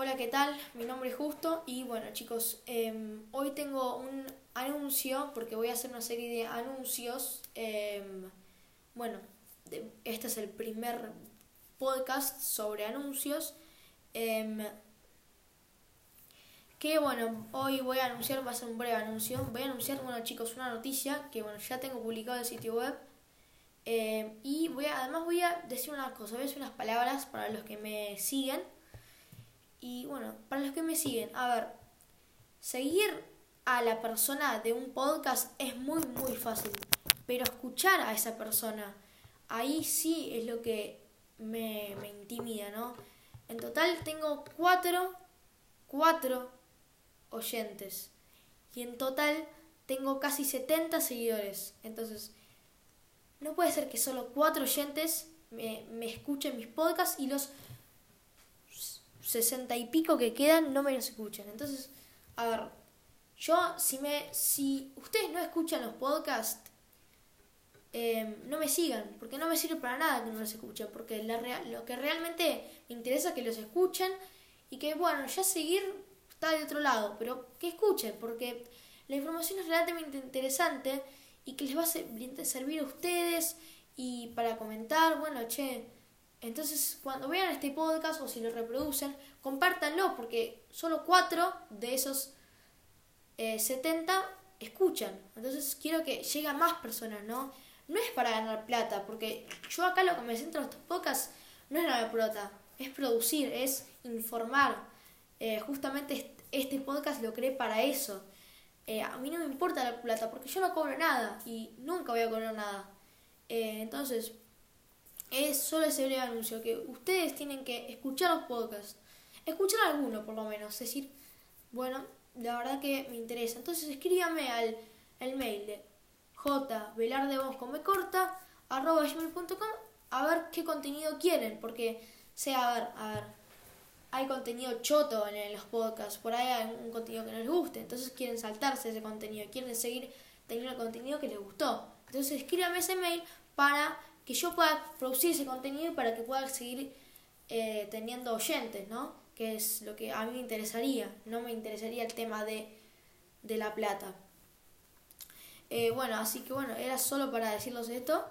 Hola, ¿qué tal? Mi nombre es Justo y bueno chicos, em, hoy tengo un anuncio porque voy a hacer una serie de anuncios. em, bueno, de- este es el primer podcast sobre anuncios. em, que bueno, hoy voy a anunciar, va a ser un breve anuncio. Voy a anunciar, bueno chicos, una noticia que bueno, ya tengo publicado el sitio web. y voy a, además voy a decir una cosa, voy a decir unas palabras para los que me siguen. Y bueno, para los que me siguen, a ver, seguir a la persona de un podcast es muy, muy fácil. Pero escuchar a esa persona, ahí sí es lo que me, me intimida, ¿no? En total tengo cuatro, cuatro oyentes. Y en total tengo casi 70 seguidores. Entonces, no puede ser que solo cuatro oyentes me, me escuchen mis podcasts y los sesenta y pico que quedan no me los escuchan. Entonces, a ver, yo si me si ustedes no escuchan los podcasts, eh, no me sigan, porque no me sirve para nada que no los escuchen, porque la real- lo que realmente me interesa es que los escuchen y que, bueno, ya seguir está de otro lado, pero que escuchen, porque la información es realmente interesante y que les va a ser- servir a ustedes y para comentar, bueno, che, entonces, cuando vean este podcast o si lo reproducen, compártanlo porque solo cuatro de esos eh, 70 escuchan. Entonces, quiero que llegue más personas, ¿no? No es para ganar plata, porque yo acá lo que me centro en estos podcasts no es ganar plata, es producir, es informar. Eh, justamente est- este podcast lo creé para eso. Eh, a mí no me importa la plata porque yo no cobro nada y nunca voy a cobrar nada. Eh, entonces, es solo ese breve anuncio que ustedes tienen que escuchar los podcasts, escuchar alguno por lo menos, es decir, bueno, la verdad que me interesa. Entonces escríbame al, al mail de jvelardevos con b corta arroba gmail.com a ver qué contenido quieren, porque sea, a ver, a ver, hay contenido choto en los podcasts, por ahí hay un contenido que no les guste, entonces quieren saltarse ese contenido, quieren seguir teniendo el contenido que les gustó. Entonces escríbame ese mail para que yo pueda producir ese contenido para que pueda seguir eh, teniendo oyentes, ¿no? Que es lo que a mí me interesaría, no me interesaría el tema de, de la plata. Eh, bueno, así que bueno, era solo para decirles esto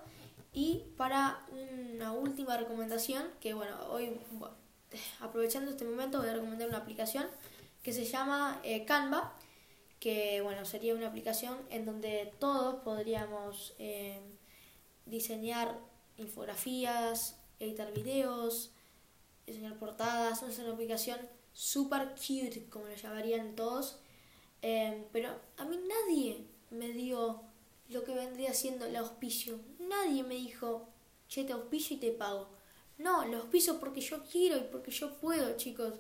y para una última recomendación, que bueno, hoy aprovechando este momento voy a recomendar una aplicación que se llama eh, Canva, que bueno, sería una aplicación en donde todos podríamos diseñar infografías, editar videos, diseñar portadas, es una aplicación super cute, como lo llamarían todos, eh, pero a mí nadie me dio lo que vendría siendo el auspicio, nadie me dijo, che, te auspicio y te pago. No, lo auspicio porque yo quiero y porque yo puedo, chicos.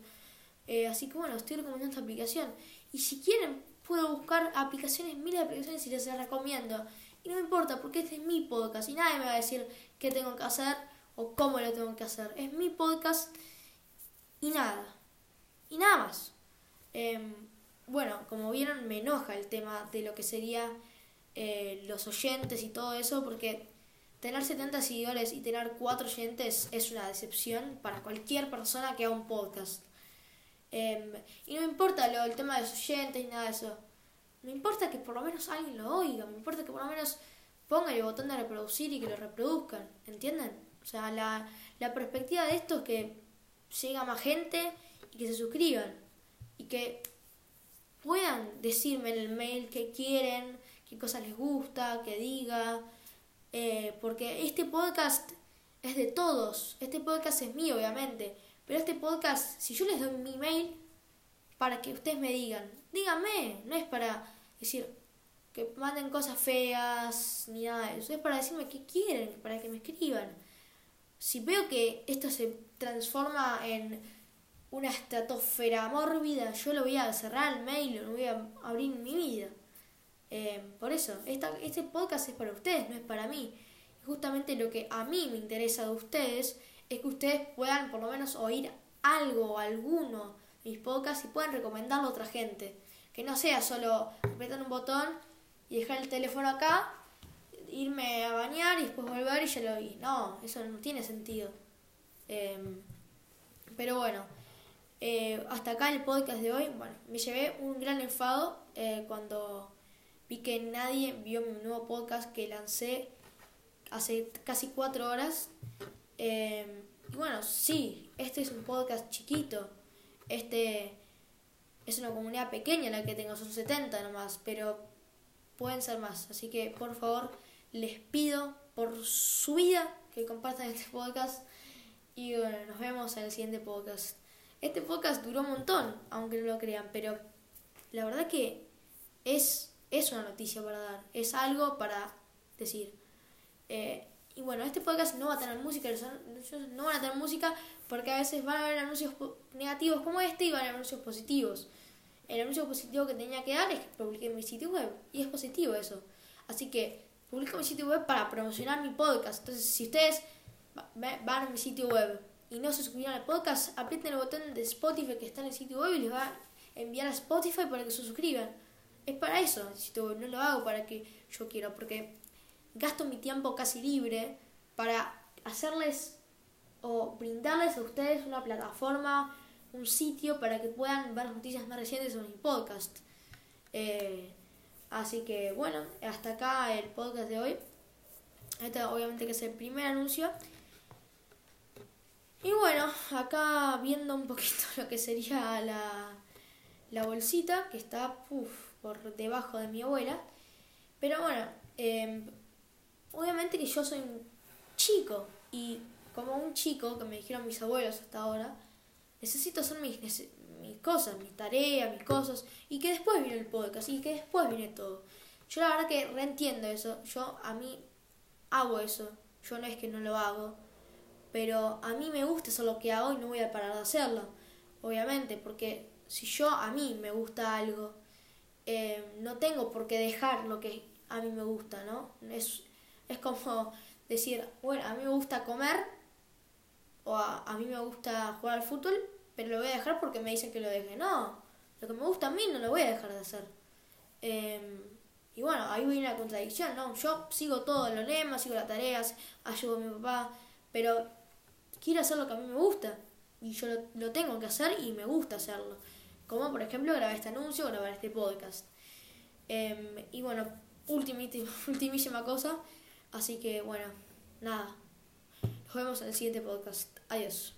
Eh, así que bueno, estoy recomendando esta aplicación. Y si quieren, puedo buscar aplicaciones, miles de aplicaciones y les recomiendo. Y no me importa porque este es mi podcast y nadie me va a decir qué tengo que hacer o cómo lo tengo que hacer. Es mi podcast y nada. Y nada más. Eh, bueno, como vieron, me enoja el tema de lo que sería eh, los oyentes y todo eso porque tener 70 seguidores y tener 4 oyentes es una decepción para cualquier persona que haga un podcast. Eh, y no me importa lo, el tema de los oyentes ni nada de eso. Me importa que por lo menos alguien lo oiga, me importa que por lo menos pongan el botón de reproducir y que lo reproduzcan, ¿entienden? O sea, la, la perspectiva de esto es que llega más gente y que se suscriban y que puedan decirme en el mail qué quieren, qué cosas les gusta, que diga, eh, porque este podcast es de todos, este podcast es mío obviamente, pero este podcast, si yo les doy mi mail para que ustedes me digan, díganme, no es para decir que manden cosas feas ni nada de eso, es para decirme qué quieren, para que me escriban. Si veo que esto se transforma en una estratosfera mórbida, yo lo voy a cerrar el mail, lo voy a abrir en mi vida. Eh, por eso, esta, este podcast es para ustedes, no es para mí. Justamente lo que a mí me interesa de ustedes es que ustedes puedan por lo menos oír algo o alguno de mis podcasts y puedan recomendarlo a otra gente. Que no sea solo apretar un botón y dejar el teléfono acá, irme a bañar y después volver y ya lo oí. No, eso no tiene sentido. Eh, pero bueno, Eh, hasta acá el podcast de hoy. Bueno, me llevé un gran enfado eh, cuando vi que nadie vio mi nuevo podcast que lancé hace casi cuatro horas. Eh, y bueno, sí, este es un podcast chiquito. Este es una comunidad pequeña la que tengo, son 70 nomás, pero pueden ser más. Así que por favor les pido por su vida que compartan este podcast. Y bueno, nos vemos en el siguiente podcast. Este podcast duró un montón, aunque no lo crean, pero la verdad que es, es una noticia para dar, es algo para decir. Eh, y bueno, este podcast no va a tener música, no van a tener música porque a veces van a haber anuncios negativos como este y van a haber anuncios positivos. El anuncio positivo que tenía que dar es que publiqué mi sitio web y es positivo eso. Así que publico mi sitio web para promocionar mi podcast. Entonces, si ustedes van a mi sitio web y no se suscribieron al podcast, aprieten el botón de Spotify que está en el sitio web y les va a enviar a Spotify para que se suscriban. Es para eso, no lo hago para que yo quiero, porque gasto mi tiempo casi libre para hacerles o brindarles a ustedes una plataforma, un sitio para que puedan ver las noticias más recientes sobre mi podcast. Eh, así que bueno, hasta acá el podcast de hoy. Este obviamente que es el primer anuncio. Y bueno, acá viendo un poquito lo que sería la, la bolsita que está por debajo de mi abuela. Pero bueno, em, obviamente que yo soy un chico y como un chico que me dijeron mis abuelos hasta ahora, necesito hacer mis, mis cosas, mis tareas, mis cosas y que después viene el podcast y que después viene todo. Yo la verdad que reentiendo eso, yo a mí hago eso, yo no es que no lo hago pero a mí me gusta hacer lo que hago y no voy a parar de hacerlo, obviamente, porque si yo a mí me gusta algo, eh, no tengo por qué dejar lo que a mí me gusta, ¿no? Es, es como decir, bueno, a mí me gusta comer o a, a, mí me gusta jugar al fútbol, pero lo voy a dejar porque me dicen que lo deje. No, lo que me gusta a mí no lo voy a dejar de hacer. Em, y bueno, ahí viene la contradicción, ¿no? Yo sigo todo lo lema, sigo las tareas, ayudo a mi papá, pero quiero hacer lo que a mí me gusta. Y yo lo, tengo que hacer y me gusta hacerlo. Como por ejemplo grabar este anuncio o grabar este podcast. Em, y bueno, ultimísima cosa. Así que bueno, nada. Nos vemos en el siguiente podcast. Adiós.